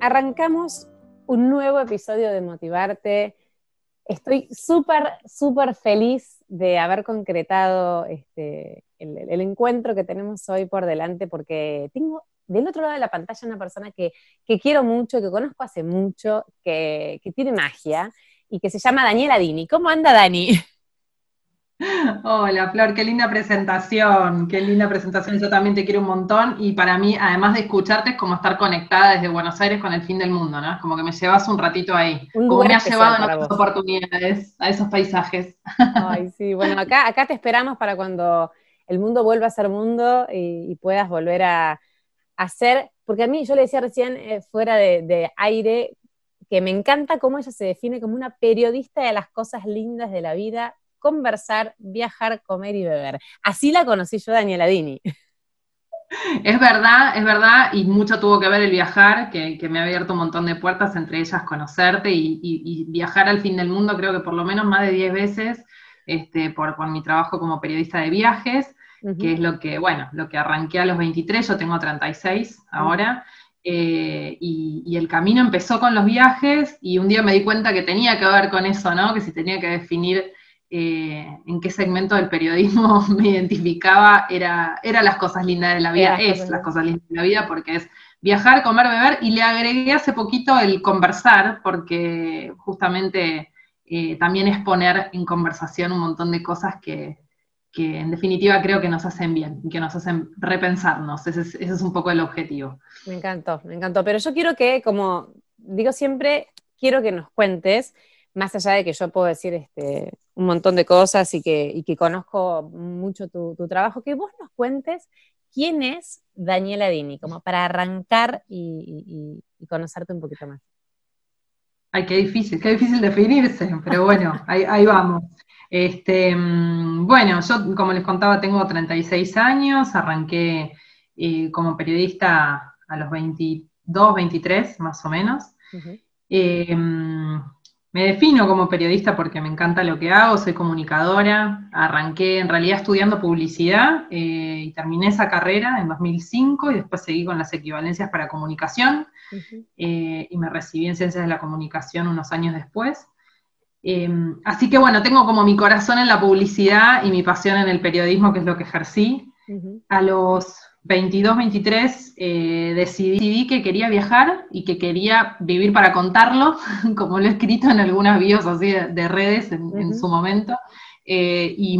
arrancamos un nuevo episodio de Motivarte. Estoy súper, súper feliz de haber concretado este, el, encuentro que tenemos hoy por delante porque tengo del otro lado de la pantalla una persona que, quiero mucho, que conozco hace mucho, que, que tiene magia y que se llama Daniela Dini. ¿Cómo anda Dani? Hola Flor, qué linda presentación, qué linda presentación, yo también te quiero un montón y para mí, además de escucharte, es como estar conectada desde Buenos Aires con el fin del mundo, ¿no? Es como que me llevas un ratito ahí, como me has llevado en otras oportunidades, a esos paisajes. Ay, sí, bueno, acá, acá te esperamos para cuando el mundo vuelva a ser mundo y, puedas volver a, hacer, porque a mí, yo le decía recién eh, fuera de, de aire, que me encanta cómo ella se define como una periodista de las cosas lindas de la vida, conversar, viajar, comer y beber. Así la conocí yo, Daniela Dini. Es verdad, es verdad, y mucho tuvo que ver el viajar, que, me ha abierto un montón de puertas, entre ellas conocerte y, viajar al fin del mundo, creo que por lo menos más de 10 veces, este, por, mi trabajo como periodista de viajes, que es lo que, bueno, lo que arranqué a los 23, yo tengo 36 ahora, eh, y, y, el camino empezó con los viajes, y un día me di cuenta que tenía que ver con eso, ¿no? Que si tenía que definir eh, en qué segmento del periodismo me identificaba, era, era las cosas lindas de la vida, es las cosas lindas de la vida, porque es viajar, comer, beber, y le agregué hace poquito el conversar, porque justamente eh, también es poner en conversación un montón de cosas que, en definitiva creo que nos hacen bien, que nos hacen repensarnos, ese es, ese es un poco el objetivo. Me encantó, me encantó, pero yo quiero que, como digo siempre, quiero que nos cuentes, más allá de que yo puedo decir este, un montón de cosas y que, conozco mucho tu, trabajo, que vos nos cuentes quién es Daniela Dini, como para arrancar y, conocerte un poquito más. Ay, qué difícil, qué difícil definirse, pero bueno, ahí, vamos. Este, mm, bueno, yo como les contaba tengo 36 años, arranqué eh, como periodista a los 22, 23 más o menos. Me defino como periodista porque me encanta lo que hago, soy comunicadora, arranqué en realidad estudiando publicidad eh, y terminé esa carrera en 2005 y después seguí con las equivalencias para comunicación eh, y me recibí en ciencias de la comunicación unos años después. Em, así que bueno, tengo como mi corazón en la publicidad y mi pasión en el periodismo, que es lo que ejercí. A los 22, 23, eh, decidí que quería viajar y que quería vivir para contarlo, como lo he escrito en algunas bios así de, redes en, su momento. Eh, y,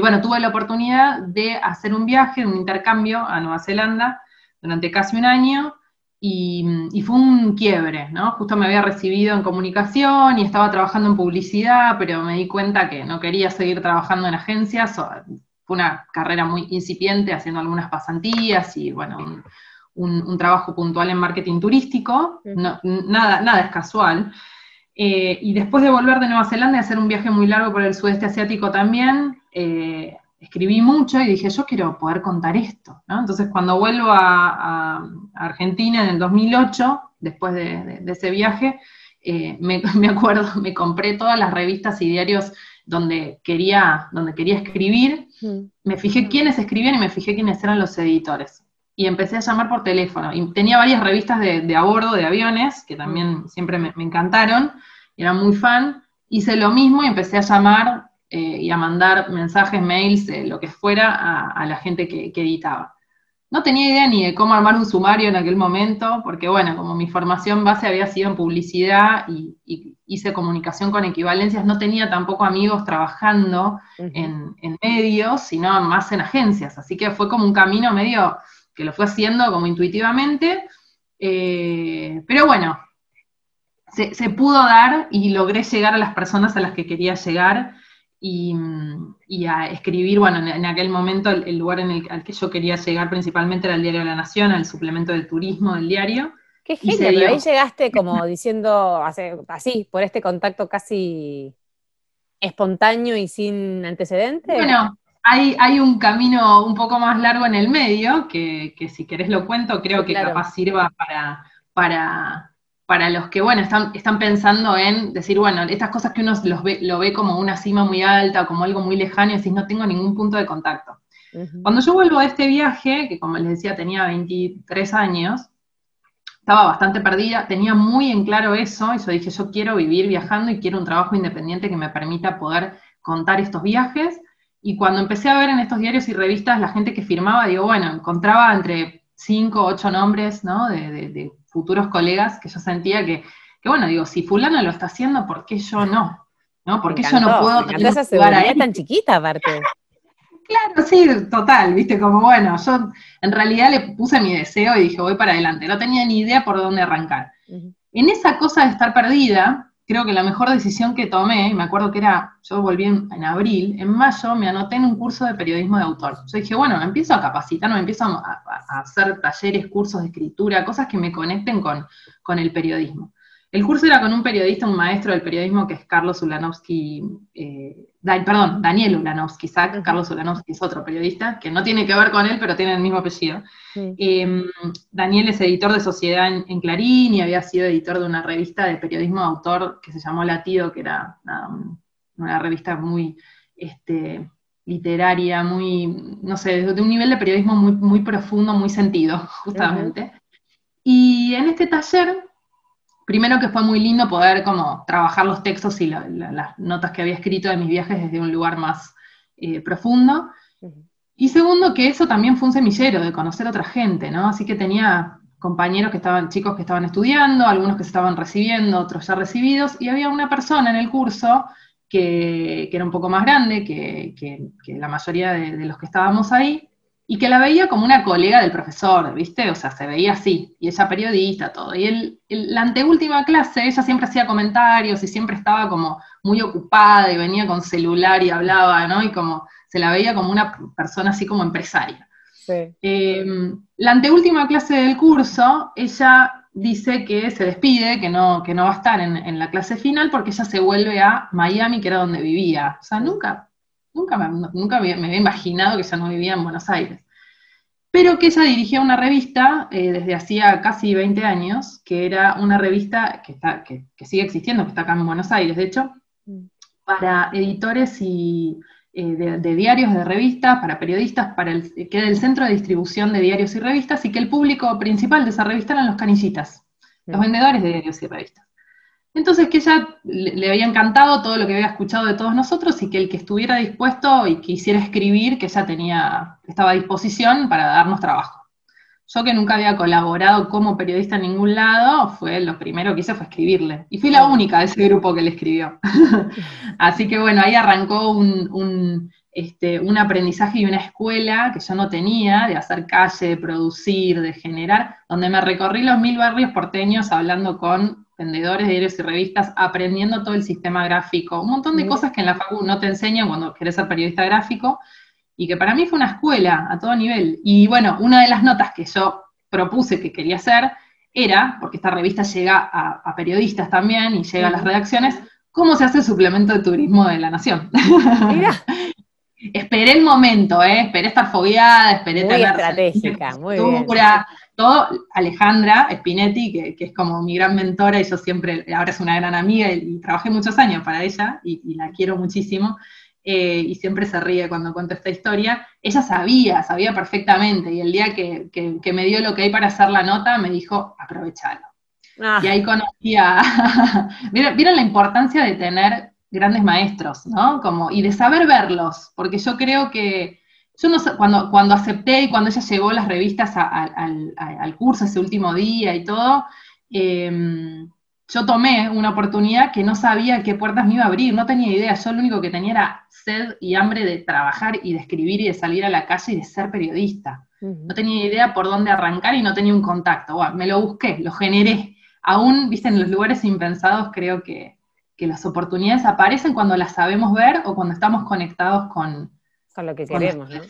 bueno, tuve la oportunidad de hacer un viaje, un intercambio a Nueva Zelanda durante casi un año y, y, fue un quiebre, ¿no? Justo me había recibido en comunicación y estaba trabajando en publicidad, pero me di cuenta que no quería seguir trabajando en agencias, una carrera muy incipiente, haciendo algunas pasantías y, bueno, un, trabajo puntual en marketing turístico, nada, nada es casual. Eh, y después de volver de Nueva Zelanda y hacer un viaje muy largo por el sudeste asiático también, eh, escribí mucho y dije, yo quiero poder contar esto. Entonces, cuando vuelvo a, Argentina en el 2008, después de, ese viaje, eh, me, me, acuerdo, me compré todas las revistas y diarios donde quería, donde quería escribir, mm. me fijé quiénes escribían y me fijé quiénes eran los editores. Y empecé a llamar por teléfono. Y tenía varias revistas de, a bordo, de aviones, que también siempre me, encantaron, era muy fan. Hice lo mismo y empecé a llamar eh, y a mandar mensajes, mails, eh, lo que fuera, a, la gente que, editaba. No tenía idea ni de cómo armar un sumario en aquel momento, porque bueno, como mi formación base había sido en publicidad y, hice comunicación con equivalencias, no tenía tampoco amigos trabajando en, medios, sino más en agencias. Así que fue como un camino medio que lo fue haciendo como intuitivamente. Eh, pero bueno, se, pudo dar y logré llegar a las personas a las que quería llegar y, a escribir, bueno, en, aquel momento el, lugar en el, al que yo quería llegar principalmente era el Diario de la Nación, al suplemento del turismo del diario, Qué genio, ahí llegaste como diciendo, así, por este contacto casi espontáneo y sin antecedentes. Bueno, hay, hay, un camino un poco más largo en el medio, que, si querés lo cuento, creo que capaz sirva para, para, para los que, bueno, están, están pensando en decir, bueno, estas cosas que uno los ve, lo ve como una cima muy alta, como algo muy lejano, y decís, no tengo ningún punto de contacto. Cuando yo vuelvo a este viaje, que como les decía tenía 23 años, estaba bastante perdida, tenía muy en claro eso, y yo dije, yo quiero vivir viajando y quiero un trabajo independiente que me permita poder contar estos viajes. Y cuando empecé a ver en estos diarios y revistas la gente que firmaba, digo, bueno, encontraba entre 5 o 8 nombres, ¿no? de futuros colegas que yo sentía que, que, bueno, digo, si fulano lo está haciendo, ¿por qué yo no? ¿No? ¿Por qué yo no puedo tener esa seguridad tan chiquita aparte? Claro, sí, total, viste, como bueno, yo en realidad le puse mi deseo y dije, voy para adelante, no tenía ni idea por dónde arrancar. En esa cosa de estar perdida, creo que la mejor decisión que tomé, me acuerdo que era, yo volví en, abril, en mayo me anoté en un curso de periodismo de autor. Yo dije, bueno, me empiezo a capacitar, me empiezo a, hacer talleres, cursos de escritura, cosas que me conecten con, con el periodismo. El curso era con un periodista, un maestro del periodismo que es Carlos Ulanovsky, eh, perdón, Daniel Ulanovsky, Carlos Ulanovsky es otro periodista, que no tiene que ver con él, pero tiene el mismo apellido. Em, Daniel es editor de Sociedad en, Clarín y había sido editor de una revista de periodismo de autor que se llamó Latido, que era una, revista muy este, literaria, muy, no sé, de un nivel de periodismo muy, muy profundo, muy sentido, justamente. Y en este taller primero que fue muy lindo poder como trabajar los textos y las notas que había escrito de mis viajes desde un lugar más eh, profundo. Y segundo, que eso también fue un semillero de conocer a otra gente, ¿no? Así que tenía compañeros que estaban, chicos que estaban estudiando, algunos que se estaban recibiendo, otros ya recibidos, y había una persona en el curso que, era un poco más grande que, la mayoría de, los que estábamos ahí, y que la veía como una colega del profesor, ¿viste? O sea, se veía así, y ella periodista, todo. Y él, la anteúltima clase, ella siempre hacía comentarios y siempre estaba como muy ocupada y venía con celular y hablaba, ¿no? Y como se la veía como una persona así como empresaria. Sí. Em, la anteúltima clase del curso, ella dice que se despide, que no, que no va a estar en, en la clase final porque ella se vuelve a Miami, que era donde vivía. O sea, nunca Nunca, me, nunca me había imaginado que ella no vivía en Buenos Aires. Pero que ella dirigía una revista eh, desde hacía casi 20 años, que era una revista que, está, que, sigue existiendo, que está acá en Buenos Aires, de hecho, mm. para editores y eh, de, diarios, de revistas, para periodistas, para el, que era el centro de distribución de diarios y revistas, y que el público principal de esa revista eran los canillitas, los mm. vendedores de diarios y revistas. Entonces que ella le, había encantado todo lo que había escuchado de todos nosotros y que el que estuviera dispuesto y quisiera escribir, que ella tenía, estaba a disposición para darnos trabajo. Yo que nunca había colaborado como periodista en ningún lado, fue lo primero que hice fue escribirle. Y fui la única de ese grupo que le escribió. Así que bueno, ahí arrancó un, este, un aprendizaje y una escuela que yo no tenía, de hacer calle, de producir, de generar, donde me recorrí los mil barrios porteños hablando con vendedores de diarios y revistas, aprendiendo todo el sistema gráfico, un montón de cosas que en la facu no te enseñan cuando querés ser periodista gráfico, y que para mí fue una escuela a todo nivel. Y bueno, una de las notas que yo propuse que quería hacer era, porque esta revista llega a, periodistas también y llega a las redacciones, cómo se hace el suplemento de turismo de la Nación. esperé el momento, ¿eh? esperé estar fogueada, esperé muy estratégica, muy bien todo Alejandra Spinetti, que, es como mi gran mentora y yo siempre, ahora es una gran amiga y, trabajé muchos años para ella y, la quiero muchísimo. Eh, y siempre se ríe cuando cuento esta historia, ella sabía, sabía perfectamente, y el día que, me dio lo que hay para hacer la nota, me dijo, aprovechalo. Ah. Y ahí conocí a... ¿Vieron, la importancia de tener grandes maestros, ¿no? Como, y de saber verlos, porque yo creo que yo no sé, cuando, cuando acepté y cuando ella llevó las revistas al curso ese último día y todo, em, yo tomé una oportunidad que no sabía qué puertas me iba a abrir, no tenía idea, yo lo único que tenía era sed y hambre de trabajar y de escribir y de salir a la calle y de ser periodista. No tenía idea por dónde arrancar y no tenía un contacto. me lo busqué, lo generé. Aún, viste, en los lugares impensados creo que, que las oportunidades aparecen cuando las sabemos ver o cuando estamos conectados con, con lo que queremos, ¿no?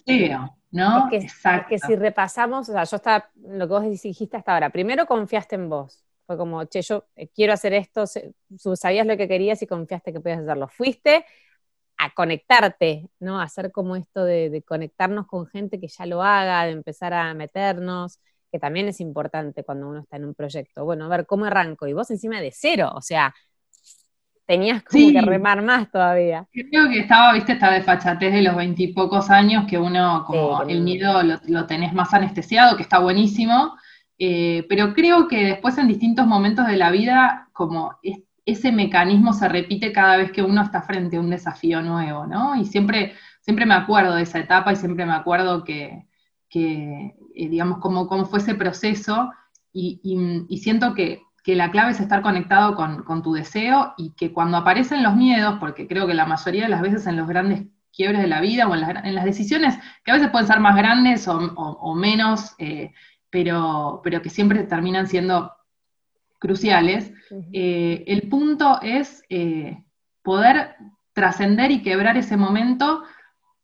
¿no? Es que, si repasamos, o sea, yo estaba, lo que vos dijiste hasta ahora, primero confiaste en vos. Fue como, che, yo eh, quiero hacer esto, sabías lo que querías y confiaste que podías hacerlo. Fuiste a conectarte, ¿no? A hacer como esto de, conectarnos con gente que ya lo haga, de empezar a meternos, que también es importante cuando uno está en un proyecto. Bueno, a ver, ¿cómo arranco? Y vos encima de cero, o sea, tenías como que remar más todavía. Creo que estaba, viste, esta desfachatez de los veintipocos años, que uno, como el miedo lo, tenés más anestesiado, que está buenísimo, eh, pero creo que después en distintos momentos de la vida, como ese mecanismo se repite cada vez que uno está frente a un desafío nuevo, ¿no? Y siempre, siempre me acuerdo de esa etapa y siempre me acuerdo que, eh, digamos, cómo, cómo fue ese proceso y siento que que la clave es estar conectado con, tu deseo y que cuando aparecen los miedos, porque creo que la mayoría de las veces en los grandes quiebres de la vida o en las, decisiones, que a veces pueden ser más grandes o, menos, eh, pero, pero que siempre terminan siendo cruciales, eh, el punto es eh, poder trascender y quebrar ese momento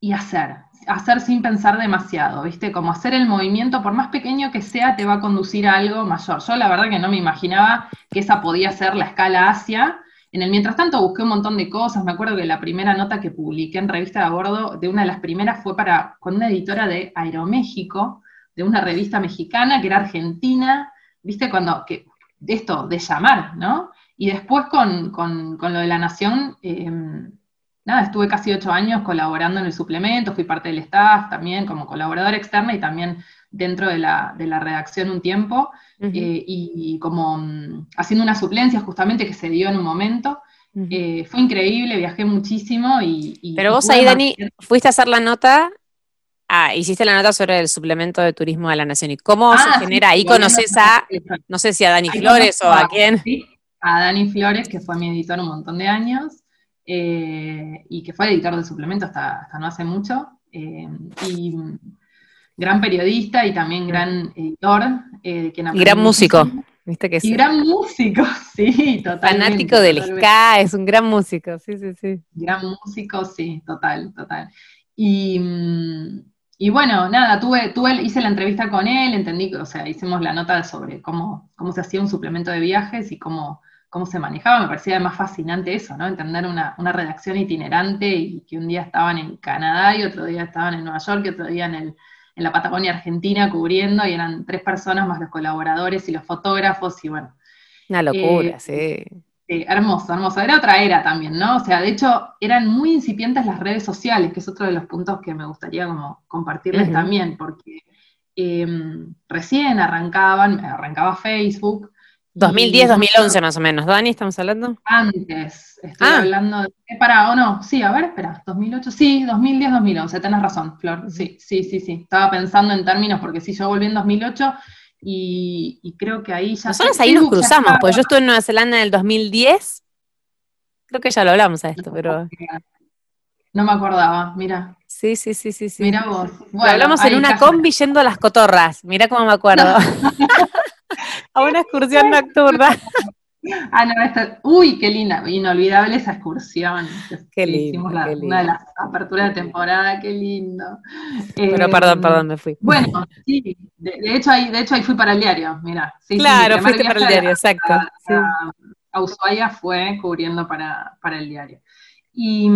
y hacer, hacer sin pensar demasiado, ¿viste? Como hacer el movimiento, por más pequeño que sea, te va a conducir a algo mayor. Yo la verdad que no me imaginaba que esa podía ser la escala Asia. En el mientras tanto busqué un montón de cosas, me acuerdo que la primera nota que publiqué en Revista de Abordo, de una de las primeras, fue para, con una editora de Aeroméxico, de una revista mexicana que era argentina, ¿viste? Cuando, que, esto, de llamar, ¿no? Y después con, lo de la Nación, em, nada, estuve casi ocho años colaborando en el suplemento, fui parte del staff también como colaboradora externa y también dentro de la, redacción un tiempo, eh, y, como mm, haciendo una suplencia justamente que se dio en un momento. Eh, fue increíble, viajé muchísimo y... Pero vos ahí, Dani, fuiste a hacer la nota Ah, hiciste la nota sobre el suplemento de turismo de la Nación. ¿Y cómo se ah, genera? Ahí conoces a, no sé si a Dani Flores o a, a quién. Sí, a Dani Flores, que fue mi editor un montón de años. Eh, y que fue editor de suplemento hasta, hasta no hace mucho, eh, y gran periodista y también gran editor. Eh, y gran músico. ¿Viste que y gran músico, sí, totalmente. Fanático del ska, es un gran músico, sí, sí, sí. Gran músico, sí, total, total. Y, y bueno, nada, tuve, tuve, hice la entrevista con él, entendí, o sea, hicimos la nota sobre cómo, cómo se hacía un suplemento de viajes y cómo cómo se manejaba, me parecía más fascinante eso, ¿no? Entender una, redacción itinerante y que un día estaban en Canadá y otro día estaban en Nueva York y otro día en, la Patagonia Argentina cubriendo y eran tres personas más los colaboradores y los fotógrafos y bueno. Una locura, eh, sí. hermoso, hermoso. Era otra era también, ¿no? O sea, de hecho, eran muy incipientes las redes sociales, que es otro de los puntos que me gustaría como compartirles también, porque em, recién arrancaban, arrancaba Facebook, 2010, 2011 más o menos. Dani, ¿estamos hablando? Antes, estoy ah. hablando de... Para, o no, sí, a ver, espera, 2008, sí, 2010, 2011, tenés razón, Flor, sí, sí, sí, sí. Estaba pensando en términos, porque sí, yo volví en 2008 y, creo que ahí ya... Nosotros ahí nos cruzamos, pues yo estuve en Nueva Zelanda en el 2010, creo que ya lo hablamos a esto, pero... No me acordaba, mira. Sí, sí, sí, sí. sí. Mira vos. Bueno, hablamos en una combi yendo a las cotorras, mira cómo me acuerdo. a una excursión nocturna. Ah, no, esta, uy, qué linda, inolvidable esa excursión. Qué lindo, Una de las aperturas de temporada, qué lindo. Pero eh, perdón, perdón, me fui. Bueno, sí, de, hecho, ahí, de hecho ahí fui para el diario, mira. claro, fuiste para el diario, exacto. A, Ushuaia fue cubriendo para, para el diario. Y,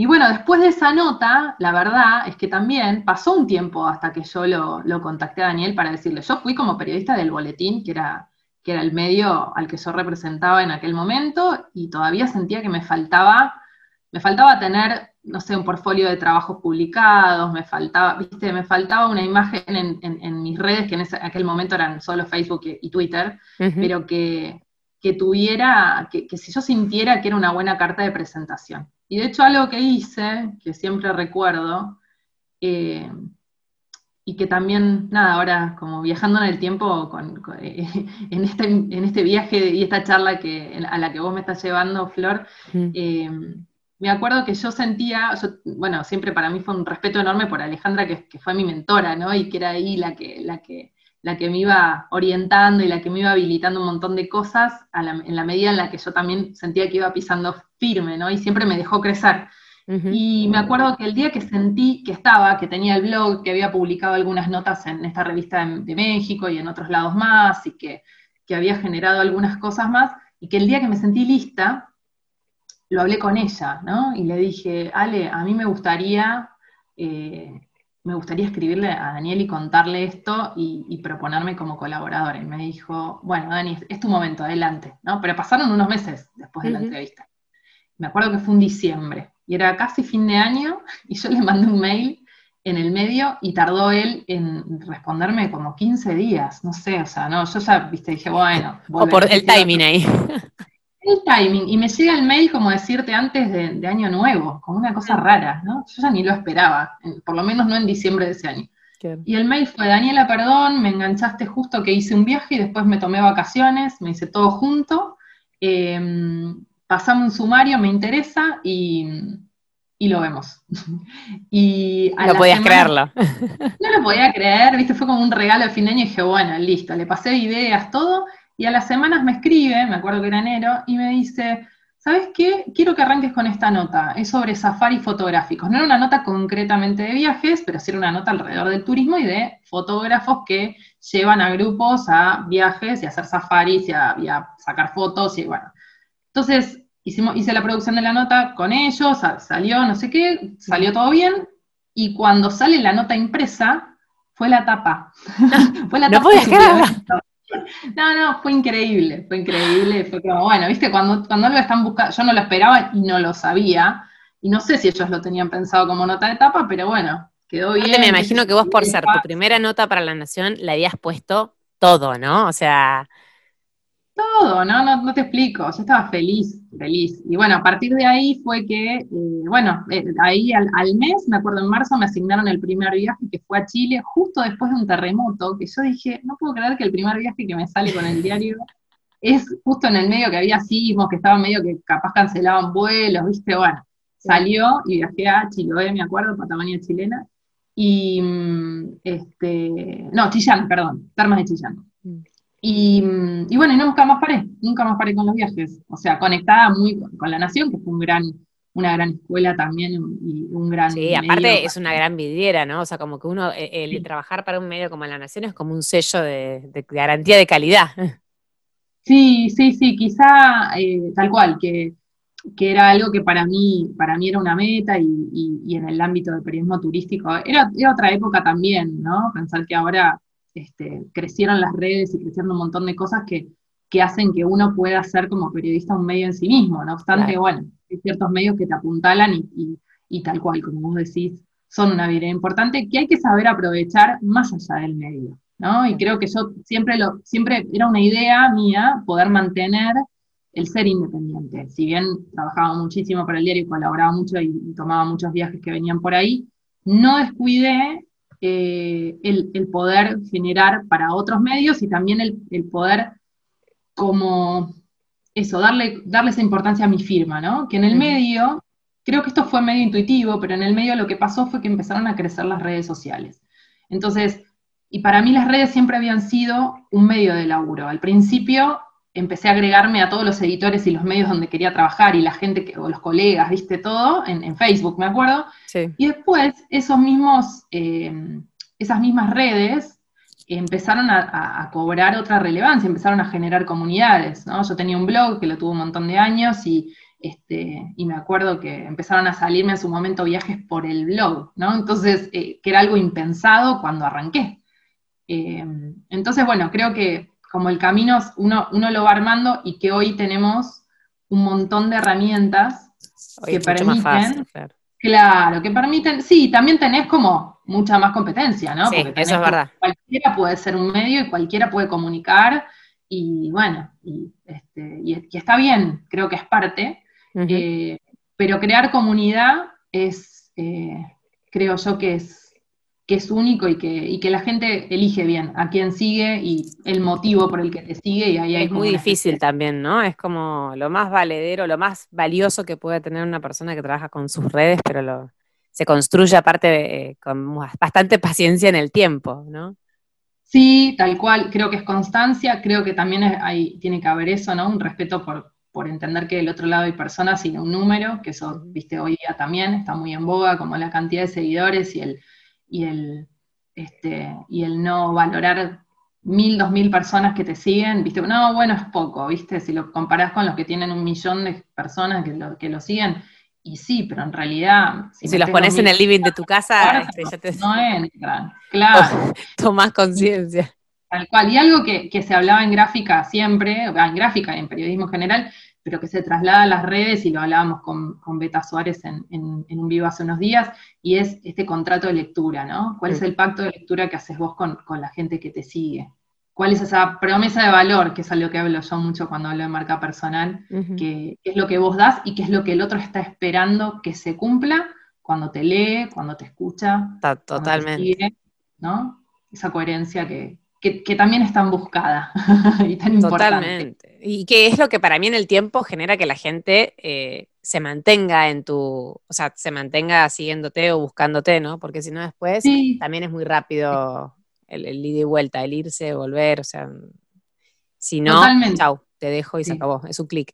y, bueno, después de esa nota, la verdad es que también pasó un tiempo hasta que yo lo, contacté a Daniel para decirle, yo fui como periodista del boletín, que era, que era el medio al que yo representaba en aquel momento, y todavía sentía que me faltaba, me faltaba tener, no sé, un portfolio de trabajos publicados, me faltaba, viste, me faltaba una imagen en, mis redes, que en aquel momento eran solo Facebook y, Twitter, pero que, que tuviera, que, si yo sintiera que era una buena carta de presentación. Y de hecho algo que hice, que siempre recuerdo, eh, y que también, nada, ahora como viajando en el tiempo con, eh, en, este, en este viaje y esta charla que, a la que vos me estás llevando, Flor, eh, me acuerdo que yo sentía, bueno, siempre para mí fue un respeto enorme por Alejandra, que, que, fue mi mentora, ¿no? Y que era ahí la que, la que la que me iba orientando y la que me iba habilitando un montón de cosas en la medida en la que yo también sentía que iba pisando firme, ¿no? Y siempre me dejó crecer. Y me acuerdo que el día que sentí que estaba, que tenía el blog, que había publicado algunas notas en esta revista de, México y en otros lados más, y que, había generado algunas cosas más, y que el día que me sentí lista, lo hablé con ella, ¿no? Y le dije, Ale, a mí me gustaría, eh, me gustaría escribirle a Daniel y contarle esto y, proponerme como colaboradora. Y me dijo, bueno, Dani, es tu momento, adelante, ¿no? Pero pasaron unos meses después de la entrevista. Me acuerdo que fue un diciembre y era casi fin de año, y yo le mandé un mail en el medio y tardó él en responderme como 15 días, no sé, o sea, no, yo ya, viste, dije, bueno. O por el timing ahí. El timing, y me llega el mail como decirte antes de, año nuevo, como una cosa rara, ¿no? Yo ya ni lo esperaba, por lo menos no en diciembre de ese año. Y el mail fue, Daniela, perdón, me enganchaste justo que hice un viaje y después me tomé vacaciones, me hice todo junto. Eh, pasame un sumario, me interesa y, lo vemos. y no podías creerlo. No lo podía creer, viste, fue como un regalo de fin de año y dije, bueno, listo, le pasé ideas, todo, y a las semanas me escribe, me acuerdo que era enero, y me dice, ¿sabes qué? Quiero que arranques con esta nota, es sobre safaris fotográficos. No era una nota concretamente de viajes, pero sí era una nota alrededor del turismo y de fotógrafos que llevan a grupos a viajes y a hacer safaris y a, y a sacar fotos y bueno, entonces, hicimos, hice la producción de la nota con ellos, salió no sé qué, salió todo bien, y cuando sale la nota impresa, fue la tapa. fue la no tapa. No, no, fue increíble, fue increíble, fue como, bueno, viste, cuando, cuando lo están buscando, yo no lo esperaba y no lo sabía, y no sé si ellos lo tenían pensado como nota de tapa, pero bueno, quedó bien. me imagino que vos por ser tu primera nota para la Nación le habías puesto todo, ¿no? O sea, todo, ¿no? No, no te explico, yo estaba feliz, feliz. Y bueno, a partir de ahí fue que, eh, bueno, eh, ahí al, mes, me acuerdo en marzo, me asignaron el primer viaje que fue a Chile, justo después de un terremoto, que yo dije, no puedo creer que el primer viaje que me sale con el diario es justo en el medio que había sismos, que estaba medio que capaz cancelaban vuelos, ¿viste? Bueno, salió y viajé a Chiloé, me acuerdo, Patagonia chilena, y, mm, este, no, Chillán, perdón, Termas de Chillán. Y, bueno, y nunca más paré, nunca más paré con los viajes. O sea, conectada muy con, La Nación, que fue un gran, una gran escuela también y un gran. Sí, aparte es una gran vidriera, ¿no? O sea, como que uno, e, el, trabajar para un medio como La Nación es como un sello de, garantía de calidad. Sí, sí, sí, quizá eh, tal cual, que, era algo que para mí, para mí era una meta y, y, en el ámbito del periodismo turístico era, era otra época también, ¿no? Pensar que ahora este, crecieron las redes y crecieron un montón de cosas que, hacen que uno pueda ser como periodista un medio en sí mismo. No obstante, bueno, hay ciertos medios que te apuntalan y, tal cual, como vos decís, son una vida importante que hay que saber aprovechar más allá del medio. ¿no? Y creo que yo siempre, lo, siempre era una idea mía poder mantener el ser independiente. Si bien trabajaba muchísimo para el diario y colaboraba mucho y tomaba muchos viajes que venían por ahí, no descuidé eh, el, poder generar para otros medios y también el, poder como eso, darle, darle esa importancia a mi firma, ¿no? Que en el medio, creo que esto fue medio intuitivo, pero en el medio lo que pasó fue que empezaron a crecer las redes sociales. Entonces, y para mí las redes siempre habían sido un medio de laburo. Al principio empecé a agregarme a todos los editores y los medios donde quería trabajar y la gente, que, o los colegas, viste todo, en, Facebook, me acuerdo. Y después esos mismos, eh, esas mismas redes empezaron a, cobrar otra relevancia, empezaron a generar comunidades, ¿no? Yo tenía un blog que lo tuvo un montón de años y, este, y me acuerdo que empezaron a salirme en su momento viajes por el blog, ¿no? Entonces, eh, que era algo impensado cuando arranqué. Eh, entonces, bueno, creo que como el camino uno, uno lo va armando y que hoy tenemos un montón de herramientas que permiten, claro, que permiten, sí, también tenés como mucha más competencia, ¿no? Sí, eso es verdad. Cualquiera puede ser un medio y cualquiera puede comunicar y bueno, y, este, está bien, creo que es parte, eh, pero crear comunidad es, eh, creo yo que es que es único y que, y que la gente elige bien a quién sigue y el motivo por el que te sigue y ahí Es muy difícil también, ¿no? Es como lo más valedero, lo más valioso que puede tener una persona que trabaja con sus redes, pero lo, se construye aparte eh, con bastante paciencia en el tiempo, ¿no? Sí, tal cual, creo que es constancia, creo que también hay, tiene que haber eso, ¿no? Un respeto por, por entender que del otro lado hay personas y no un número, que eso, viste, hoy día también está muy en boga, como la cantidad de seguidores y el, y el, este, y el no valorar mil, dos mil personas que te siguen, viste, no, bueno, es poco, viste, si lo comparás con los que tienen un millón de personas que lo, que lo siguen, y sí, pero en realidad... Si, si los pones en el living de tu casa, este, ya te... no entran, claro. Tomás conciencia. Tal cual, y algo que, se hablaba en gráfica siempre, en gráfica y en periodismo en general, pero que se traslada a las redes, y lo hablábamos con, con Beta Suárez en, un vivo hace unos días, y es este contrato de lectura, ¿no? ¿Cuál es el pacto de lectura que haces vos con, la gente que te sigue? ¿Cuál es esa promesa de valor, que es algo que hablo yo mucho cuando hablo de marca personal, que, es lo que vos das y qué es lo que el otro está esperando que se cumpla cuando te lee, cuando te escucha? Totalmente. ¿no? Esa coherencia que, que, también es tan buscada y tan importante. Totalmente. Y que es lo que para mí en el tiempo genera que la gente eh, se mantenga en tu, o sea, se mantenga siguiéndote o buscándote, ¿no? Porque si no después también es muy rápido el, el, ida y vuelta, el irse, volver, o sea, si no, chau, te dejo y se acabó, es un clic.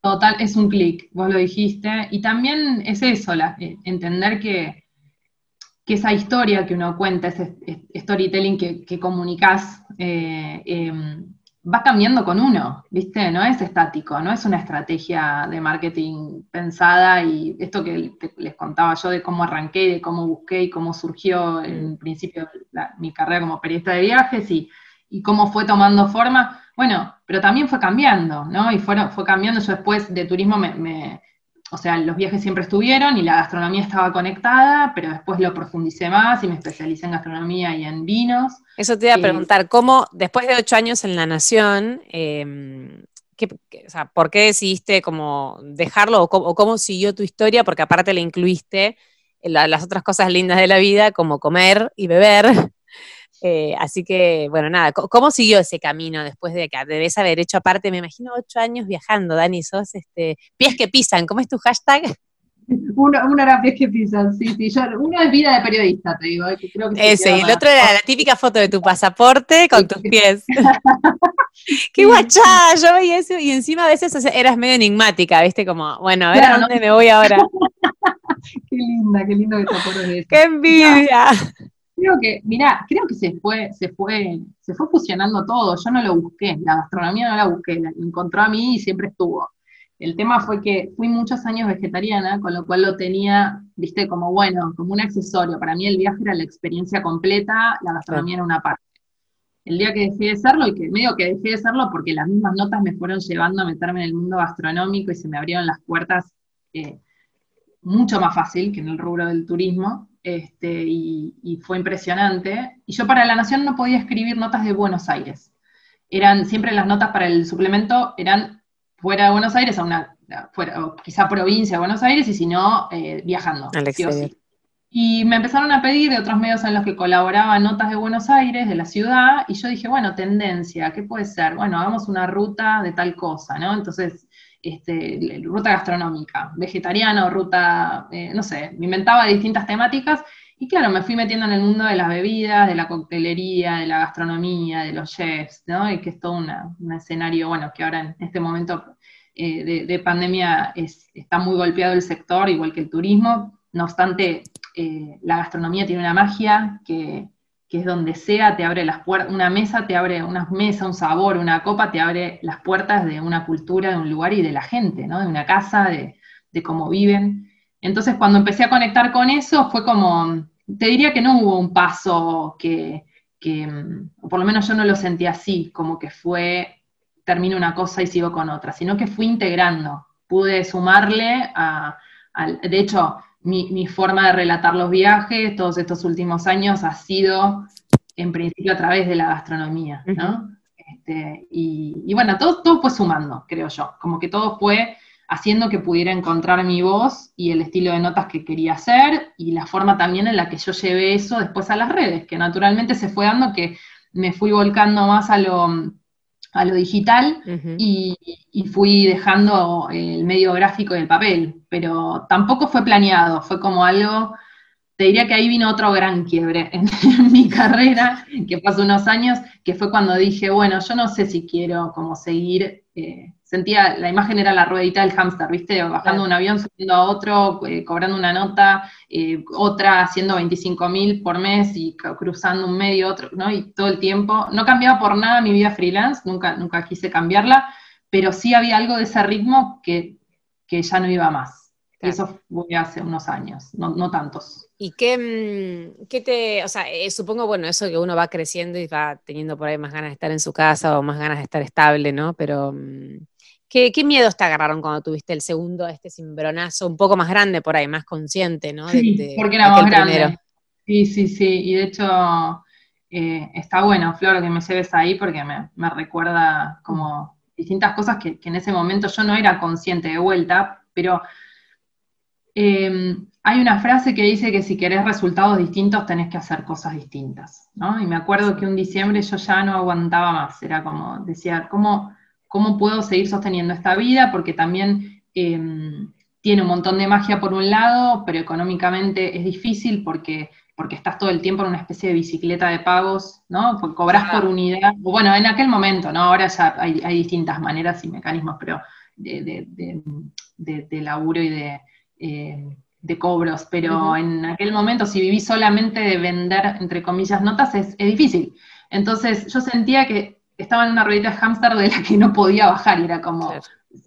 Total, es un clic, vos lo dijiste. Y también es eso, la, eh, entender que, que esa historia que uno cuenta, ese storytelling que, que comunicas, eh, em, va cambiando con uno, ¿viste? No es estático, no es una estrategia de marketing pensada y esto que les contaba yo de cómo arranqué, de cómo busqué y cómo surgió en principio mi carrera como periodista de viajes y, cómo fue tomando forma. Bueno, pero también fue cambiando, ¿no? Y fue, fue cambiando. Yo después de turismo me o sea, los viajes siempre estuvieron y la gastronomía estaba conectada, pero después lo profundicé más y me especialicé en gastronomía y en vinos. Eso te iba a eh, preguntar, ¿cómo después de ocho años en La Nación, em, ¿por qué decidiste como dejarlo o cómo, siguió tu historia? Porque aparte le incluiste las otras cosas lindas de la vida, como comer y beber. Eh, así que, bueno, nada, ¿cómo siguió ese camino después de que debes haber hecho aparte, me imagino, ocho años viajando, Dani, sos este, pies que pisan, ¿cómo es tu hashtag? Uno, era pies que pisan, sí, sí. uno es vida de periodista, te digo. Ese, y el otro era la típica foto de tu pasaporte con tus pies. ¡Qué guachada! Yo veía eso y encima a veces eras medio enigmática, ¿viste? Como, bueno, a ver a dónde me voy ahora. qué linda, qué lindo que te acuerdas de eso. ¡Qué envidia! Creo que, mirá, creo que se fue, se fue, se fue fusionando todo. Yo no lo busqué, la gastronomía no la busqué, la encontró a mí y siempre estuvo. El tema fue que fui muchos años vegetariana, con lo cual lo tenía, viste, como bueno, como un accesorio. Para mí el viaje era la experiencia completa, la gastronomía era una parte. El día que dejé de serlo, y que medio que dejé de serlo porque las mismas notas me fueron llevando a meterme en el mundo gastronómico y se me abrieron las puertas eh, mucho más fácil que en el rubro del turismo, este, y, fue impresionante. Y yo para La Nación no podía escribir notas de Buenos Aires. Eran siempre las notas para el suplemento, eran fuera de Buenos Aires, a una, fuera, quizá provincia de Buenos Aires, y si no, eh, viajando. Y me empezaron a pedir de otros medios en los que colaboraba notas de Buenos Aires, de la ciudad, y yo dije, bueno, tendencia, ¿qué puede ser? Bueno, hagamos una ruta de tal cosa, ¿no? Entonces este, ruta gastronómica, vegetariano, ruta, eh, no sé, me inventaba distintas temáticas y claro, me fui metiendo en el mundo de las bebidas, de la coctelería, de la gastronomía, de los chefs, ¿no? Y que es todo un escenario, bueno, que ahora en este momento eh, de, pandemia está muy golpeado el sector, igual que el turismo. No obstante, eh, la gastronomía tiene una magia que, que es donde sea, te abre las puertas, una mesa te abre, una mesa, un sabor, una copa te abre las puertas de una cultura, de un lugar y de la gente, ¿no? De una casa, de, cómo viven. Entonces, cuando empecé a conectar con eso, fue como, te diría que no hubo un paso que, o por lo menos yo no lo sentí así, como que fue, termino una cosa y sigo con otra, sino que fui integrando, pude sumarle a, de hecho, mi, forma de relatar los viajes todos estos últimos años ha sido, en principio, a través de la gastronomía, ¿no? Este, y, bueno, todo, todo fue sumando, creo yo, como que todo fue haciendo que pudiera encontrar mi voz y el estilo de notas que quería hacer y la forma también en la que yo llevé eso después a las redes, que naturalmente se fue dando que me fui volcando más a lo a lo digital y, fui dejando el medio gráfico y el papel, pero tampoco fue planeado, fue como algo te diría que ahí vino otro gran quiebre en, mi carrera, que pasó unos años, que fue cuando dije, bueno, yo no sé si quiero como seguir, eh, sentía, la imagen era la ruedita del hámster, ¿viste? Bajando un avión, subiendo a otro, eh, cobrando una nota, eh, otra haciendo 25 mil por mes y cruzando un medio, otro, ¿no? Y todo el tiempo, no cambiaba por nada mi vida freelance, nunca, nunca quise cambiarla, pero sí había algo de ese ritmo que, que ya no iba más. Eso fue hace unos años, no, no tantos. ¿Y qué, mm, qué te, o sea, eh, supongo, bueno, eso que uno va creciendo y va teniendo por ahí más ganas de estar en su casa o más ganas de estar estable, ¿no? Pero, mm, ¿qué, qué miedos te agarraron cuando tuviste el segundo, este cimbronazo, un poco más grande por ahí, más consciente, ¿no? Sí, porque era más grande. Sí, sí, sí, y de hecho eh, está bueno, Flor, que me lleves ahí porque me, me recuerda como distintas cosas que, que en ese momento yo no era consciente de vuelta, pero Em, hay una frase que dice que si querés resultados distintos tenés que hacer cosas distintas, ¿no? Y me acuerdo que un diciembre yo ya no aguantaba más, era como, decía, ¿cómo, cómo puedo seguir sosteniendo esta vida? Porque también em, tiene un montón de magia por un lado, pero económicamente es difícil porque, porque estás todo el tiempo en una especie de bicicleta de pagos, ¿no? Porque cobras por unidad, bueno, en aquel momento, ¿no? Ahora ya hay, distintas maneras y mecanismos, pero de laburo y de eh, de cobros, pero en aquel momento si viví solamente de vender, entre comillas, notas, es, difícil. Entonces yo sentía que estaba en una ruedita de hámster de la que no podía bajar y era como,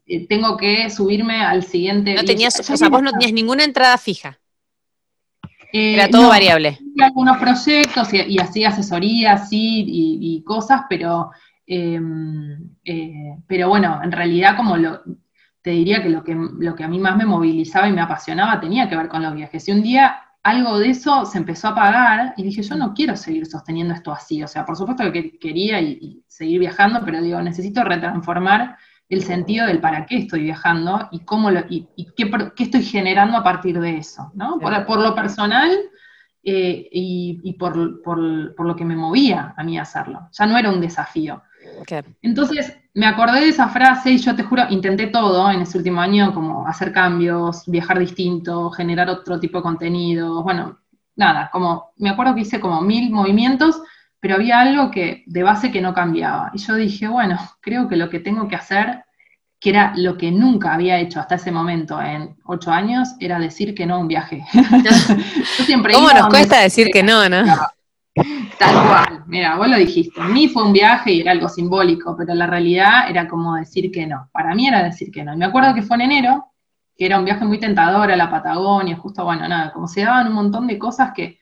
eh, tengo que subirme al siguiente. No tenías, o sea, vos no tenías ninguna entrada fija. Eh, era todo variable. Algunos proyectos y, hacía asesorías, sí, y, cosas, pero, em, pero bueno, en realidad como lo, te diría que lo, que lo que a mí más me movilizaba y me apasionaba tenía que ver con los viajes. Y un día algo de eso se empezó a apagar y dije, yo no quiero seguir sosteniendo esto así. O sea, por supuesto que quería y, seguir viajando, pero digo, necesito retransformar el sentido del para qué estoy viajando y cómo lo, y, qué, estoy generando a partir de eso, ¿no? Por, lo personal eh, y, por, por, lo que me movía a mí hacerlo. Ya no era un desafío. Entonces, me acordé de esa frase y yo te juro, intenté todo en ese último año, como hacer cambios, viajar distinto, generar otro tipo de contenido, bueno, nada, como me acuerdo que hice como mil movimientos, pero había algo que de base que no cambiaba. Y yo dije, bueno, creo que lo que tengo que hacer, que era lo que nunca había hecho hasta ese momento en ocho años, era decir que no a un viaje. ¿Cómo nos cuesta decir que no, no? Tal cual, mira, vos lo dijiste, a mí fue un viaje y era algo simbólico, pero la realidad era como decir que no, para mí era decir que no. Y me acuerdo que fue en enero, que era un viaje muy tentador a la Patagonia, justo, bueno, nada, como se daban un montón de cosas que,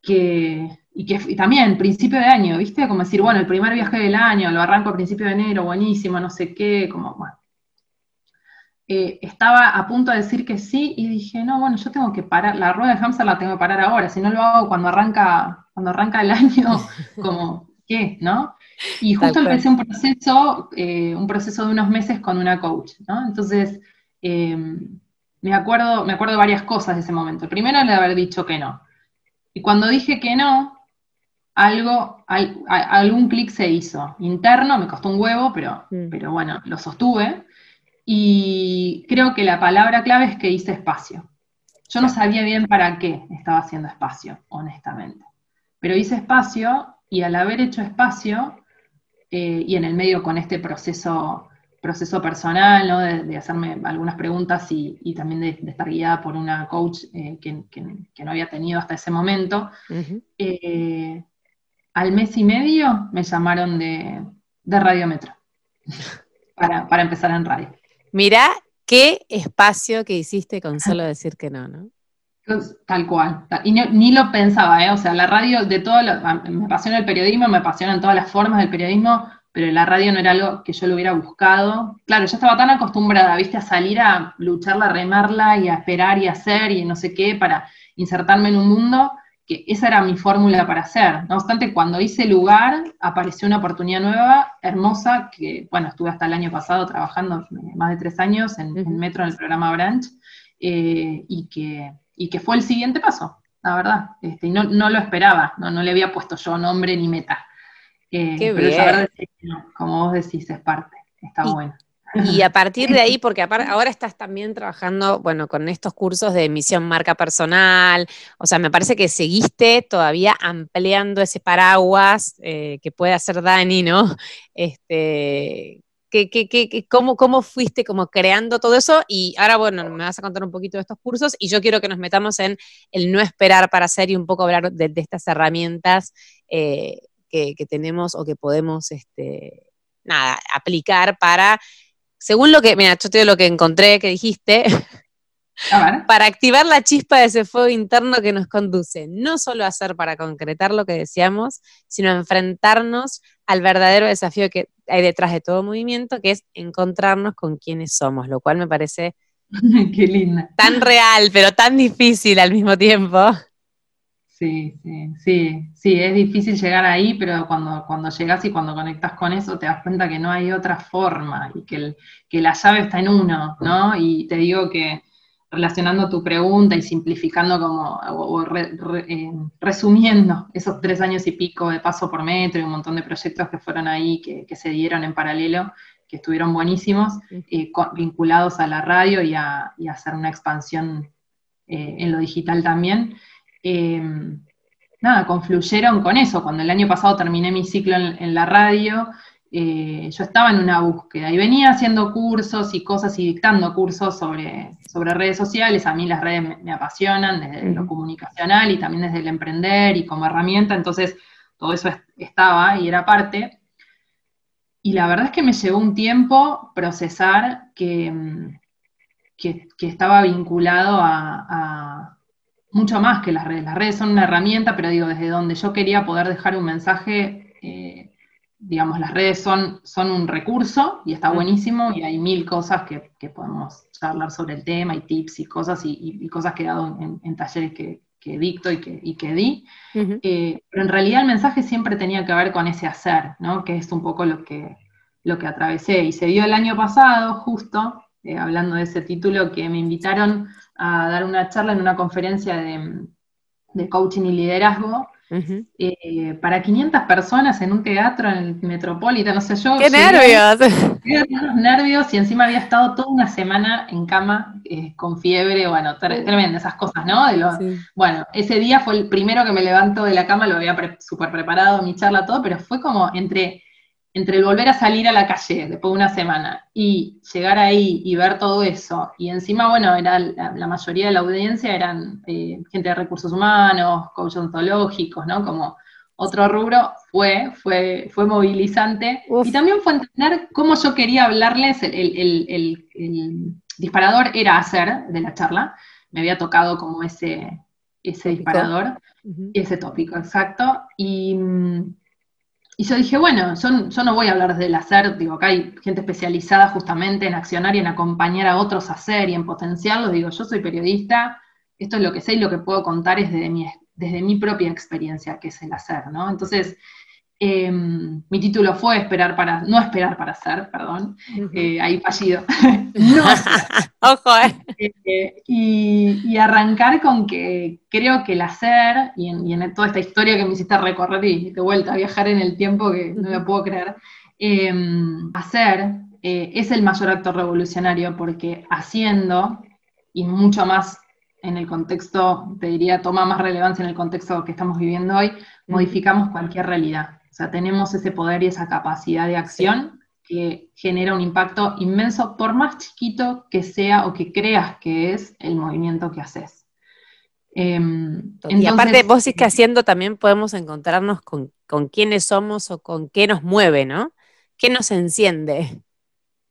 que y que y también principio de año, ¿viste? Como decir, bueno, el primer viaje del año, lo arranco a principio de enero, buenísimo, no sé qué, como, bueno. Eh, estaba a punto de decir que sí y dije, no, bueno, yo tengo que parar, la rueda de hamster la tengo que parar ahora, si no lo hago cuando arranca cuando arranca el año, como, ¿qué? ¿No? Y justo empecé un proceso, eh, un proceso de unos meses con una coach, ¿no? Entonces, eh, me, acuerdo, me acuerdo de varias cosas de ese momento. Primero, de haber dicho que no. Y cuando dije que no, algo, algún clic se hizo. Interno, me costó un huevo, pero, mm. pero bueno, lo sostuve. Y creo que la palabra clave es que hice espacio. Yo no sabía bien para qué estaba haciendo espacio, honestamente pero hice espacio y al haber hecho espacio, eh, y en el medio con este proceso, proceso personal, de, hacerme algunas preguntas y, también de, estar guiada por una coach eh, que, no había tenido hasta ese momento, eh, al mes y medio me llamaron de, de Radiometro para, para empezar en radio. Mirá qué espacio que hiciste con solo decir que no, ¿no? Tal cual. Y ni lo pensaba, ¿eh? O sea, la radio, de todo, lo, me apasiona el periodismo, me apasionan todas las formas del periodismo, pero la radio no era algo que yo lo hubiera buscado. Claro, yo estaba tan acostumbrada, viste, a salir a lucharla, a remarla y a esperar y hacer y no sé qué para insertarme en un mundo, que esa era mi fórmula para hacer. No obstante, cuando hice lugar, apareció una oportunidad nueva, hermosa, que, bueno, estuve hasta el año pasado trabajando eh, más de tres años en, Metro, en el programa Branch, eh, y que y que fue el siguiente paso, la verdad. Este, y no, lo esperaba, no, no le había puesto yo nombre ni meta. Eh, pero saber decir no, como vos decís, es parte, está bueno. Y a partir de ahí, porque ahora estás también trabajando, bueno, con estos cursos de emisión marca personal, o sea, me parece que seguiste todavía ampliando ese paraguas eh, que puede hacer Dani, ¿no? Este, cómo, ¿Cómo fuiste como creando todo eso? Y ahora, bueno, me vas a contar un poquito de estos cursos y yo quiero que nos metamos en el no esperar para hacer y un poco hablar de, estas herramientas eh, que, tenemos o que podemos, este, nada, aplicar para según lo que, mira, yo te digo lo que encontré que dijiste, para activar la chispa de ese fuego interno que nos conduce, no solo a hacer para concretar lo que decíamos, sino a enfrentarnos al verdadero desafío que hay detrás de todo movimiento, que es encontrarnos con quienes somos, lo cual me parece Qué linda. tan real, pero tan difícil al mismo tiempo. Sí, sí, sí, sí, es difícil llegar ahí, pero cuando, cuando llegas y cuando conectas con eso te das cuenta que no hay otra forma y que, que la llave está en uno, ¿no? Y te digo que relacionando tu pregunta y simplificando como, o, eh, resumiendo esos tres años y pico de paso por metro y un montón de proyectos que fueron ahí, que, se dieron en paralelo, que estuvieron buenísimos, eh, vinculados a la radio y a, hacer una expansión eh, en lo digital también. Em, nada, confluyeron con eso. Cuando el año pasado terminé mi ciclo en, la radio, eh, yo estaba en una búsqueda y venía haciendo cursos y cosas y dictando cursos sobre, sobre redes sociales. A mí las redes me, apasionan desde lo comunicacional y también desde el emprender y como herramienta. Entonces, todo eso estaba y era parte. Y la verdad es que me llevó un tiempo procesar que, que, estaba vinculado a mucho más que las redes. Las redes son una herramienta, pero digo, desde donde yo quería poder dejar un mensaje, eh, digamos, las redes son, son un recurso y está buenísimo y hay mil cosas que, podemos charlar sobre el tema y tips y cosas y, cosas que he dado en, talleres que, dicto y que, y que di. Eh, pero en realidad el mensaje siempre tenía que ver con ese hacer, ¿no? Que es un poco lo que, lo que atravesé. Y se dio el año pasado, justo, eh, hablando de ese título, que me invitaron a dar una charla en una conferencia de, coaching y liderazgo eh, para 500 personas en un teatro en el Metropolitan, no sé yo. ¡Qué nervios! nervios y encima había estado toda una semana en cama eh, con fiebre, bueno, tremendo, esas cosas, ¿no? Bueno, ese día fue el primero que me levanto de la cama, lo había súper preparado, mi charla, todo, pero fue como entre entre el volver a salir a la calle después de una semana y llegar ahí y ver todo eso, y encima, bueno, era la, mayoría de la audiencia eran eh, gente de recursos humanos, coaches ontológicos, ¿no? Como otro rubro, fue, fue, fue movilizante. Y también fue entender cómo yo quería hablarles, el, disparador era hacer de la charla, me había tocado como ese, ese disparador, ese tópico, exacto, y mm, y yo dije, bueno, yo, no voy a hablar del hacer, digo, acá hay gente especializada justamente en accionar y en acompañar a otros a hacer y en potenciarlo. Digo, yo soy periodista, esto es lo que sé y lo que puedo contar es desde mi, desde mi propia experiencia, que es el hacer, ¿no? Entonces, Em, mi título fue esperar para, no esperar para ser, perdón, eh, ahí fallido. no Ojo, eh. eh y, arrancar con que creo que el hacer, y en, toda esta historia que me hiciste recorrer y de vuelta a viajar en el tiempo que no me puedo creer, em, hacer eh, es el mayor acto revolucionario porque haciendo, y mucho más en el contexto, te diría, toma más relevancia en el contexto que estamos viviendo hoy, modificamos cualquier realidad. O sea, tenemos ese poder y esa capacidad de acción que genera un impacto inmenso, por más chiquito que sea o que creas que es el movimiento que haces. Em, y aparte, vos sí que haciendo también podemos encontrarnos con, quiénes somos o con qué nos mueve, ¿no? ¿Qué nos enciende?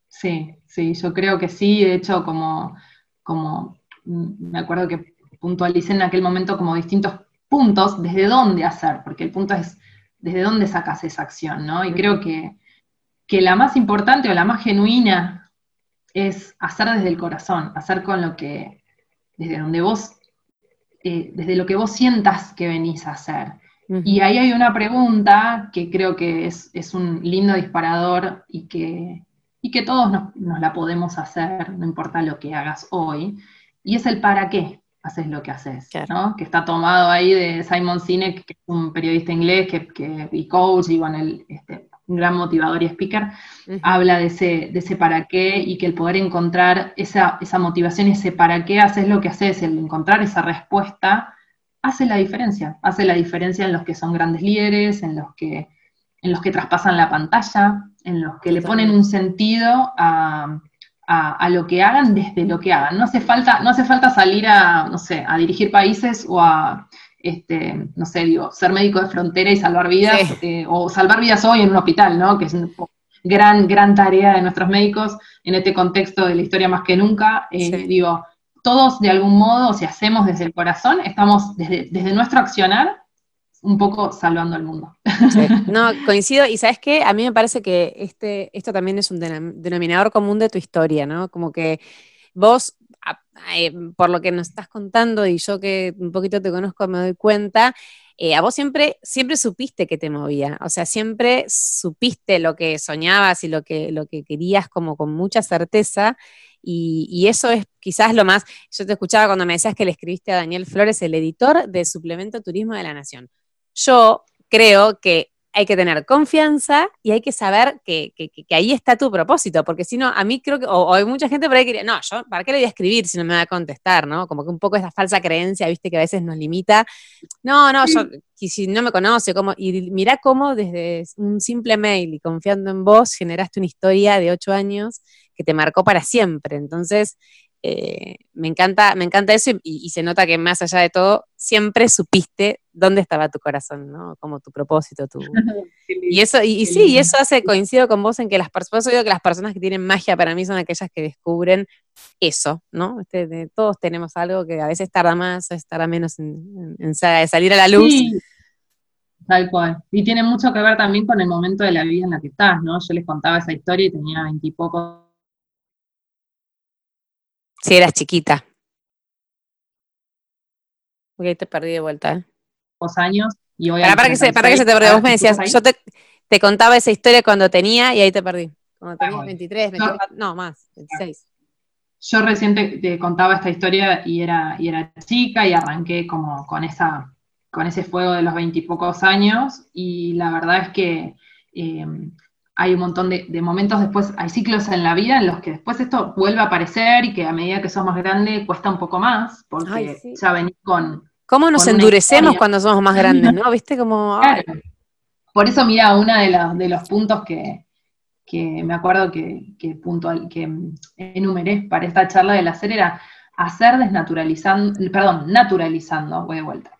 Sí, sí, yo creo que sí. De hecho, como, como mm, me acuerdo que puntualicé en aquel momento como distintos puntos desde dónde hacer, porque el punto es desde dónde sacas esa acción, ¿no? Y creo que, la más importante o la más genuina es hacer desde el corazón, hacer con lo que, desde donde vos, eh, desde lo que vos sientas que venís a hacer. Y ahí hay una pregunta que creo que es, un lindo disparador y que, y que todos nos, nos, la podemos hacer, no importa lo que hagas hoy, y es el para qué haces lo que haces, ¿no? Que está tomado ahí de Simon Sinek, que es un periodista inglés que, y coach, y bueno, él este, un gran motivador y speaker, habla de ese, de ese para qué y que el poder encontrar esa, esa motivación, ese para qué haces lo que haces, el encontrar esa respuesta, hace la diferencia. Hace la diferencia en los que son grandes líderes, en los que, en los que traspasan la pantalla, en los que le ponen un sentido a, a, lo que hagan desde lo que hagan. No hace falta, no hace falta salir a, no sé, a dirigir países o a este, no sé, digo, ser médico de frontera y salvar vidas, eh, o salvar vidas hoy en un hospital, ¿no? Que es una gran, gran tarea de nuestros médicos en este contexto de la historia más que nunca. Eh, digo, todos de algún modo, si hacemos desde el corazón, estamos desde, desde nuestro accionar un poco salvando al mundo. No, coincido, y sabes qué, a mí me parece que este, esto también es un denominador común de tu historia, ¿no? Como que vos eh, por lo que nos estás contando y yo que un poquito te conozco me doy cuenta, eh, a vos siempre, siempre supiste que te movía, o sea, siempre supiste lo que soñabas y lo que, lo que querías como con mucha certeza. Y, y, eso es quizás lo más, yo te escuchaba cuando me decías que le escribiste a Daniel Flores, el editor de Suplemento Turismo de la Nación. Yo creo que hay que tener confianza y hay que saber que, ahí está tu propósito, porque si no, a mí creo que, o, hay mucha gente por ahí que diría, no, yo, ¿para qué le voy a escribir si no me va a contestar, no? Como que un poco esa falsa creencia, viste, que a veces nos limita. No, no, yo, si no me conoce, como, y mira cómo desde un simple mail y confiando en vos generaste una historia de ocho años que te marcó para siempre. Entonces, eh, me, encanta, me encanta eso y, se nota que más allá de todo, siempre supiste dónde estaba tu corazón, ¿no? Como tu propósito, tu... y eso, y, sí, y eso hace, coincido con vos en que las personas, digo que las personas que tienen magia para mí son aquellas que descubren eso, ¿no? Este, todos tenemos algo que a veces tarda más, a veces tarda menos en, salir a la luz. Tal cual. Y tiene mucho que ver también con el momento de la vida en la que estás, ¿no? Yo les contaba esa historia y tenía veintipocos si eras chiquita. Ok, te perdí de vuelta. ¿eh? Dos años y hoy. Para, para, que se, para que se te perdió. Vos me decías, yo te, te, contaba esa historia cuando tenía y ahí te perdí. Cuando tenías 23, 24, no, más, 26. Yo recién te, contaba esta historia y era, y era chica y arranqué como con esa con ese fuego de los veintipocos años y la verdad es que eh, hay un montón de, momentos después, hay ciclos en la vida en los que después esto vuelve a aparecer y que a medida que sos más grande cuesta un poco más, porque ya venís con... ¿Cómo nos endurecemos cuando somos más grandes, no? ¿Viste como... Por eso, mira, uno de los, de los puntos que, me acuerdo que, que, que enumeré para esta charla del hacer era hacer desnaturalizando, perdón, naturalizando, voy de vuelta.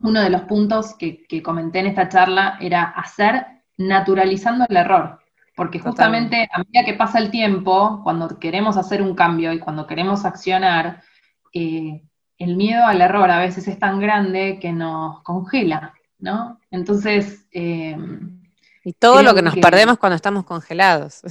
Uno de los puntos que, que comenté en esta charla era hacer naturalizando el error. Porque justamente a medida que pasa el tiempo, cuando queremos hacer un cambio y cuando queremos accionar, eh, el miedo al error a veces es tan grande que nos congela, ¿no? Entonces... Eh, y todo lo que nos perdemos cuando estamos congelados.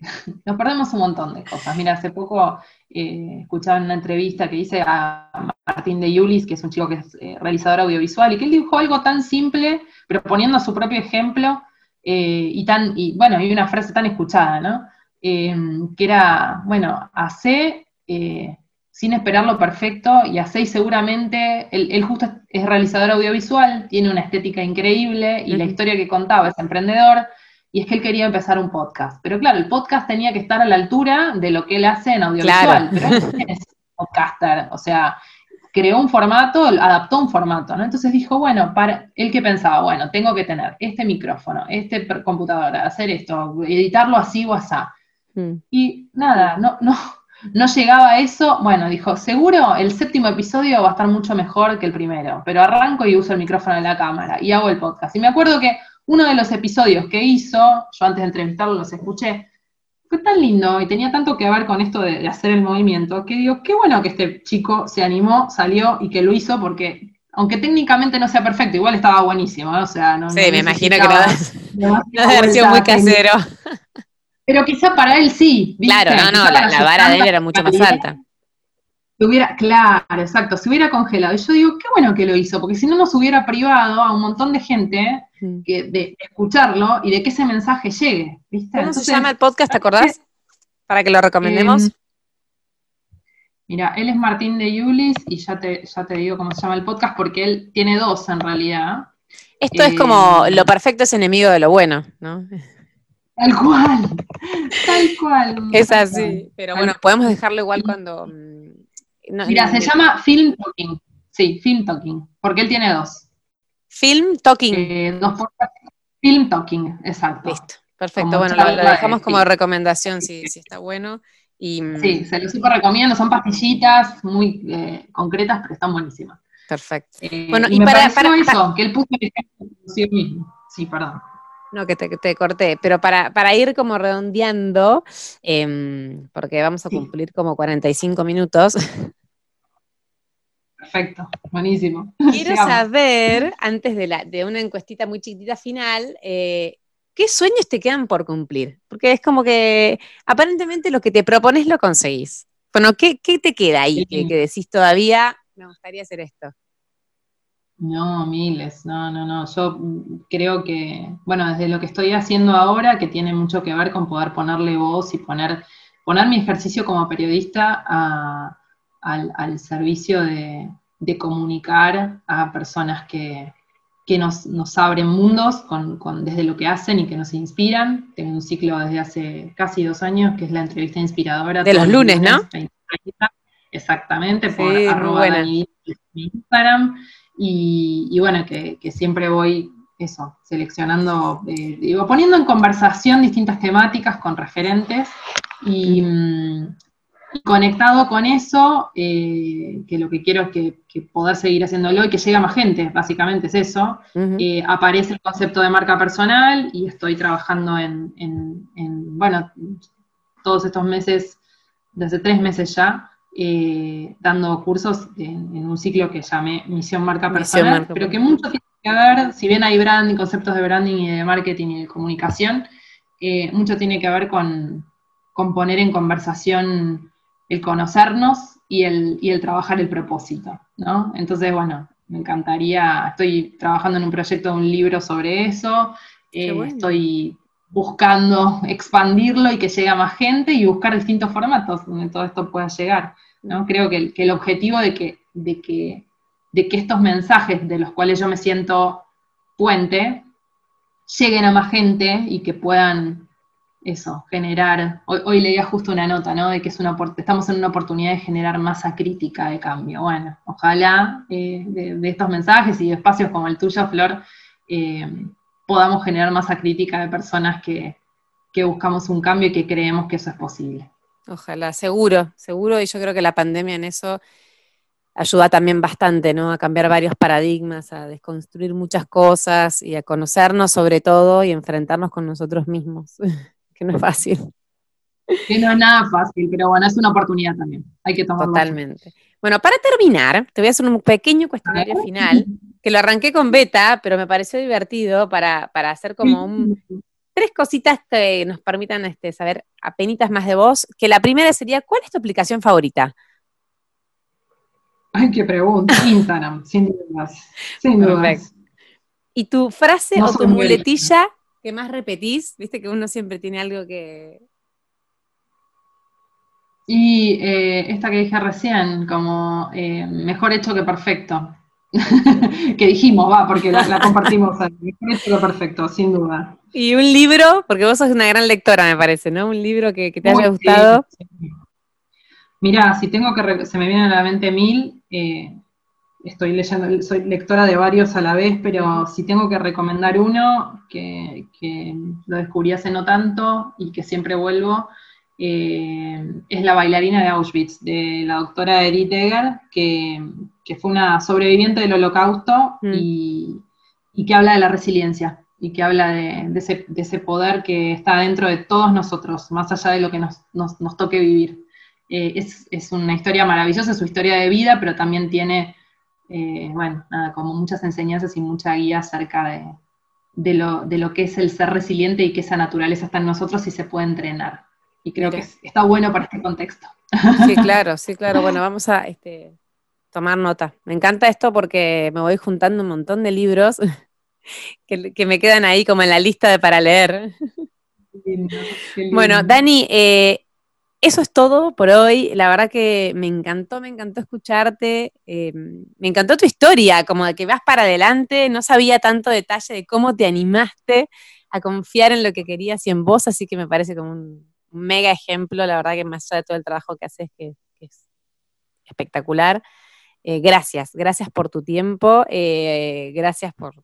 Nos perdemos un montón de cosas. Mira, hace poco eh, escuchaba en una entrevista que hice a Martín de Yulis, que es un chico que es realizador audiovisual, y que él dibujó algo tan simple pero poniendo su propio ejemplo eh, y tan, y bueno, hay una frase tan escuchada, ¿no? Eh, que era, bueno, hace eh, sin esperar lo perfecto y hace y seguramente, él, justo es realizador audiovisual, tiene una estética increíble y la historia que contaba es emprendedor y es que él quería empezar un podcast. Pero claro, el podcast tenía que estar a la altura de lo que él hace en audiovisual, pero él es podcaster, o sea, creó un formato, adaptó un formato, ¿no? Entonces dijo, bueno, para él que pensaba, bueno, tengo que tener este micrófono, este computadora, hacer esto, editarlo así o así. Mm. Y nada, no, no, no llegaba a eso. Bueno, dijo, seguro el séptimo episodio va a estar mucho mejor que el primero, pero arranco y uso el micrófono de la cámara y hago el podcast. Y me acuerdo que uno de los episodios que hizo, yo antes de entrevistarlo los escuché, fue tan lindo y tenía tanto que ver con esto de, hacer el movimiento, que digo, qué bueno que este chico se animó, salió y que lo hizo, porque aunque técnicamente no sea perfecto, igual estaba buenísimo, o sea, no, Sí, me imagino que no, no sido muy casero. Pero quizá para él sí. Claro, no, no, la, vara de él era mucho más alta. Hubiera, claro, exacto, se hubiera congelado. Y yo digo, qué bueno que lo hizo, porque si no nos hubiera privado a un montón de gente de escucharlo y de que ese mensaje llegue. ¿Cómo se llama el podcast, te acordás? Para que lo recomendemos. Em, mira, él es Martín de Yulis y ya te, ya te digo cómo se llama el podcast porque él tiene dos en realidad. Esto es como lo perfecto es enemigo de lo bueno, ¿no? Tal cual, tal cual. Es así, pero bueno, podemos dejarlo igual cuando... Mira, se llama Film Talking. Sí, Film Talking, porque él tiene dos. Film Talking. Eh, dos por... Film Talking, exacto. Listo, perfecto. bueno, lo, dejamos como recomendación si, si está bueno. Y, mm, sí, se lo super recomiendo, son pastillitas muy eh, concretas, pero están buenísimas. Perfecto. Eh, bueno, y, para, para, eso, que él puso el ejemplo sí mismo. Sí, perdón. No, que te, corté, pero para, para, ir como redondeando, em, porque vamos a cumplir como 45 minutos. Perfecto, buenísimo. Quiero saber, antes de, la, de una encuestita muy chiquitita final, eh, ¿qué sueños te quedan por cumplir? Porque es como que aparentemente lo que te propones lo conseguís. Bueno, ¿qué, te queda ahí que, que decís todavía? Me gustaría hacer esto. No, miles, no, no, no. Yo creo que, bueno, desde lo que estoy haciendo ahora, que tiene mucho que ver con poder ponerle voz y poner, poner mi ejercicio como periodista al, servicio de, comunicar a personas que, nos, abren mundos con, desde lo que hacen y que nos inspiran. Tengo un ciclo desde hace casi dos años, que es la entrevista inspiradora. De los lunes, ¿no? Exactamente, por arroba Instagram. Y, bueno, que, siempre voy eso, seleccionando, eh, digo, poniendo en conversación distintas temáticas con referentes y, mm, conectado con eso, eh, que lo que quiero es que, poder seguir haciéndolo y que llegue a más gente, básicamente es eso, eh, aparece el concepto de marca personal y estoy trabajando en, bueno, todos estos meses, desde tres meses ya, eh, dando cursos en, un ciclo que llamé Misión Marca Personal, pero que mucho tiene que ver, si bien hay branding, conceptos de branding y de marketing y de comunicación, eh, mucho tiene que ver con, poner en conversación el conocernos y el, el trabajar el propósito, ¿no? Entonces, bueno, me encantaría, estoy trabajando en un proyecto de un libro sobre eso, eh, estoy buscando expandirlo y que llegue a más gente y buscar distintos formatos donde todo esto pueda llegar. ¿no? Creo que, el objetivo de que, de, que, de que estos mensajes de los cuales yo me siento puente lleguen a más gente y que puedan eso, generar, hoy, leía justo una nota, ¿no? De que es una, estamos en una oportunidad de generar masa crítica de cambio. Bueno, ojalá eh, de, estos mensajes y de espacios como el tuyo, Flor, eh, podamos generar masa crítica de personas que, que buscamos un cambio y que creemos que eso es posible. Ojalá, seguro, seguro, y yo creo que la pandemia en eso ayuda también bastante, ¿no? A cambiar varios paradigmas, a desconstruir muchas cosas y a conocernos sobre todo y enfrentarnos con nosotros mismos, que no es fácil. Que no es nada fácil, pero bueno, es una oportunidad también. Hay que tomarlo. Totalmente. Bueno, para terminar, te voy a hacer un pequeño cuestionario final, que lo arranqué con beta, pero me pareció divertido para, para hacer como un, tres cositas que nos permitan este, saber apenas más de vos, que la primera sería, ¿cuál es tu aplicación favorita? Ay, qué pregunta. Instagram, sin dudas. Sin dudas. ¿Y tu frase o tu muletilla que más repetís? Viste que uno siempre tiene algo que... Y eh, esta que dije recién, como eh, mejor hecho que perfecto. que dijimos, va, porque la, compartimos. mejor hecho que perfecto, sin duda. Y un libro, porque vos sos una gran lectora, me parece, ¿no? Un libro que, te haya gustado. Mirá, si tengo que, se me viene a la mente mil, eh, estoy leyendo, soy lectora de varios a la vez, pero si tengo que recomendar uno, que, lo descubrí hace no tanto y que siempre vuelvo, eh, es La bailarina de Auschwitz, de la doctora Edith Egger, que, fue una sobreviviente del holocausto mm. y, y que habla de la resiliencia y que habla de, ese, poder que está dentro de todos nosotros, más allá de lo que nos, toque vivir. Eh, es, una historia maravillosa, su historia de vida, pero también tiene, eh, bueno, como muchas enseñanzas y mucha guía acerca de, lo, que es el ser resiliente y que esa naturaleza está en nosotros y se puede entrenar. Y creo que está bueno para este contexto. Sí, claro, sí, claro. Bueno, vamos a este, tomar nota. Me encanta esto porque me voy juntando un montón de libros que, me quedan ahí como en la lista de para leer. Bueno, Dani, eh, eso es todo por hoy. La verdad que me encantó, me encantó escucharte. Eh, me encantó tu historia, como de que vas para adelante. No sabía tanto detalle de cómo te animaste a confiar en lo que querías y en vos, así que me parece como un, mega ejemplo. La verdad que más allá de todo el trabajo que haces, que, es espectacular. Eh, gracias, gracias por tu tiempo, eh, gracias por,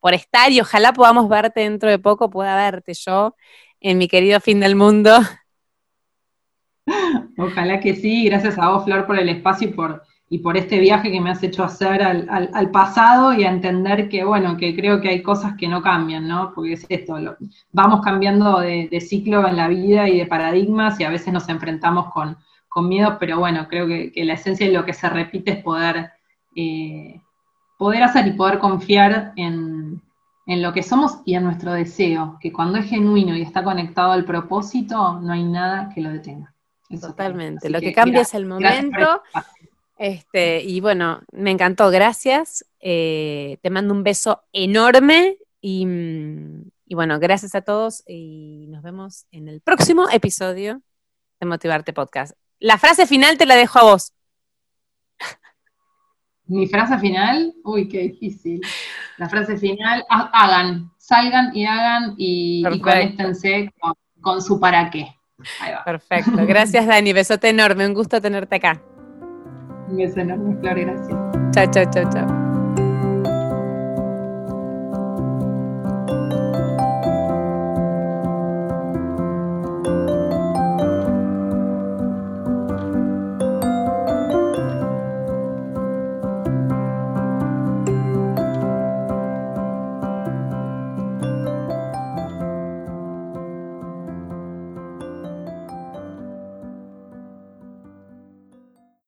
por estar y ojalá podamos verte dentro de poco, pueda verte yo en mi querido fin del mundo Ojalá que sí, gracias a vos, Flor, por el espacio y por, y por este viaje que me has hecho hacer al, pasado y a entender que, bueno, que creo que hay cosas que no cambian, ¿no? Porque es esto, vamos cambiando de, ciclo en la vida y de paradigmas y a veces nos enfrentamos con, con miedos, pero bueno, creo que, la esencia de lo que se repite es poder, eh, poder hacer y poder confiar en, en lo que somos y en nuestro deseo, que cuando es genuino y está conectado al propósito, no hay nada que lo detenga. Totalmente. Lo que, cambia es el momento. Este, y bueno, me encantó, gracias. Eh, te mando un beso enorme y, y, bueno, gracias a todos y nos vemos en el próximo episodio de Motivarte Podcast. La frase final te la dejo a vos. Mi frase final, uy, qué difícil. La frase final, hagan, salgan y hagan y, y conéctense con su para qué. Perfecto. Gracias, Dani. Besote enorme. Un gusto tenerte acá. Beso enorme, Flor. Gracias. Chao, chao, chao, chao.